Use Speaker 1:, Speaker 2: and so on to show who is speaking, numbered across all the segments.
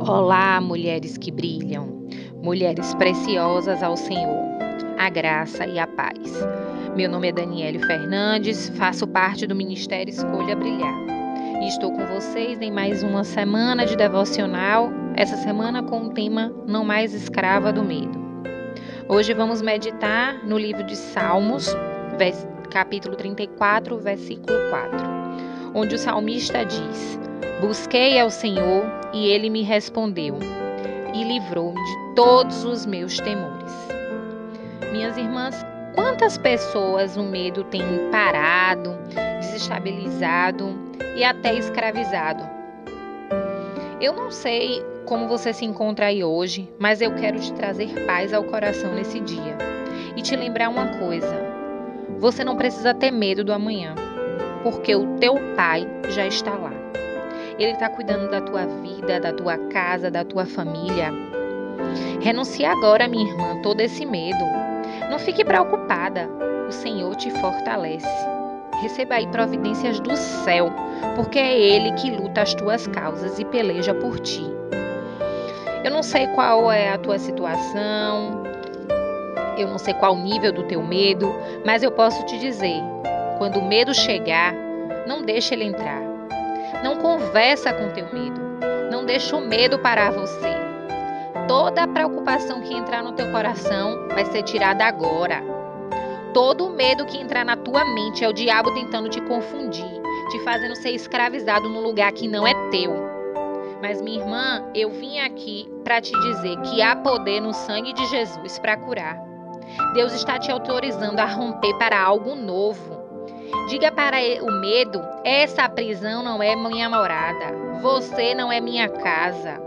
Speaker 1: Olá, mulheres que brilham, mulheres preciosas ao Senhor, a graça e a paz. Meu nome é Daniele Fernandes, faço parte do Ministério Escolha Brilhar e estou com vocês em mais uma semana de devocional, essa semana com o tema Não Mais Escrava do Medo. Hoje vamos meditar no livro de Salmos, capítulo 34, versículo 4, onde o salmista diz: Busquei ao Senhor e ele me respondeu e livrou-me de todos os meus temores. Minhas irmãs, quantas pessoas o medo tem parado, desestabilizado e até escravizado? Eu não sei como você se encontra aí hoje, mas eu quero te trazer paz ao coração nesse dia e te lembrar uma coisa: você não precisa ter medo do amanhã, porque o teu Pai já está lá. Ele está cuidando da tua vida, da tua casa, da tua família. Renuncie agora, minha irmã, todo esse medo. Não fique preocupada. O Senhor te fortalece. Receba aí providências do céu, porque é Ele que luta as tuas causas e peleja por ti. Eu não sei qual é a tua situação, eu não sei qual o nível do teu medo, mas eu posso te dizer: quando o medo chegar, não deixe ele entrar. Não conversa com teu medo. Não deixa o medo parar você. Toda a preocupação que entrar no teu coração vai ser tirada agora. Todo o medo que entrar na tua mente é o diabo tentando te confundir, te fazendo ser escravizado num lugar que não é teu. Mas minha irmã, eu vim aqui para te dizer que há poder no sangue de Jesus para curar. Deus está te autorizando a romper para algo novo. Diga para o medo: essa prisão não é minha morada. Você não é minha casa.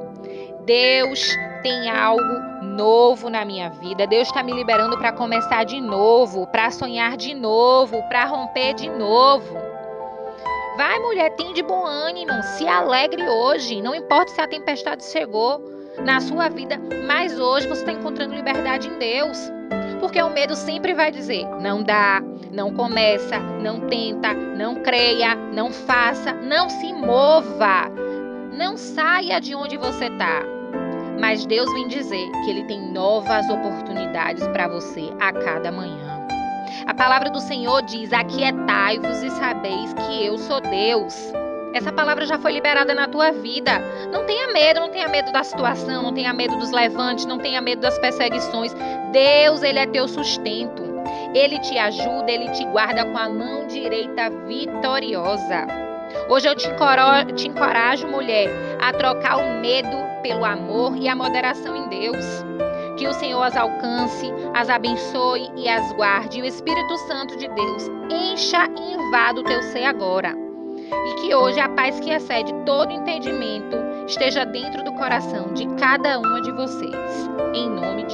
Speaker 1: Deus tem algo novo na minha vida. Deus está me liberando para começar de novo, para sonhar de novo, para romper de novo. Vai, mulher, tem de bom ânimo, se alegre hoje. Não importa se a tempestade chegou na sua vida, mas hoje você está encontrando liberdade em Deus. Porque o medo sempre vai dizer: não dá, não começa, não tenta, não creia, não faça, não se mova, não saia de onde você está. Mas Deus vem dizer que Ele tem novas oportunidades para você a cada manhã. A palavra do Senhor diz: Aquietai-vos e sabeis que eu sou Deus. Essa palavra já foi liberada na tua vida. Não tenha medo, não tenha medo da situação, não tenha medo dos levantes, não tenha medo das perseguições. Deus, Ele é teu sustento. Ele te ajuda, Ele te guarda com a mão direita vitoriosa. Hoje eu te encorajo, te encorajo, mulher, a trocar o medo pelo amor e a moderação em Deus. Que o Senhor as alcance, as abençoe e as guarde. E o Espírito Santo de Deus encha e invada o teu ser agora e que hoje a paz que excede todo entendimento esteja dentro do coração de cada uma de vocês. Em nome de.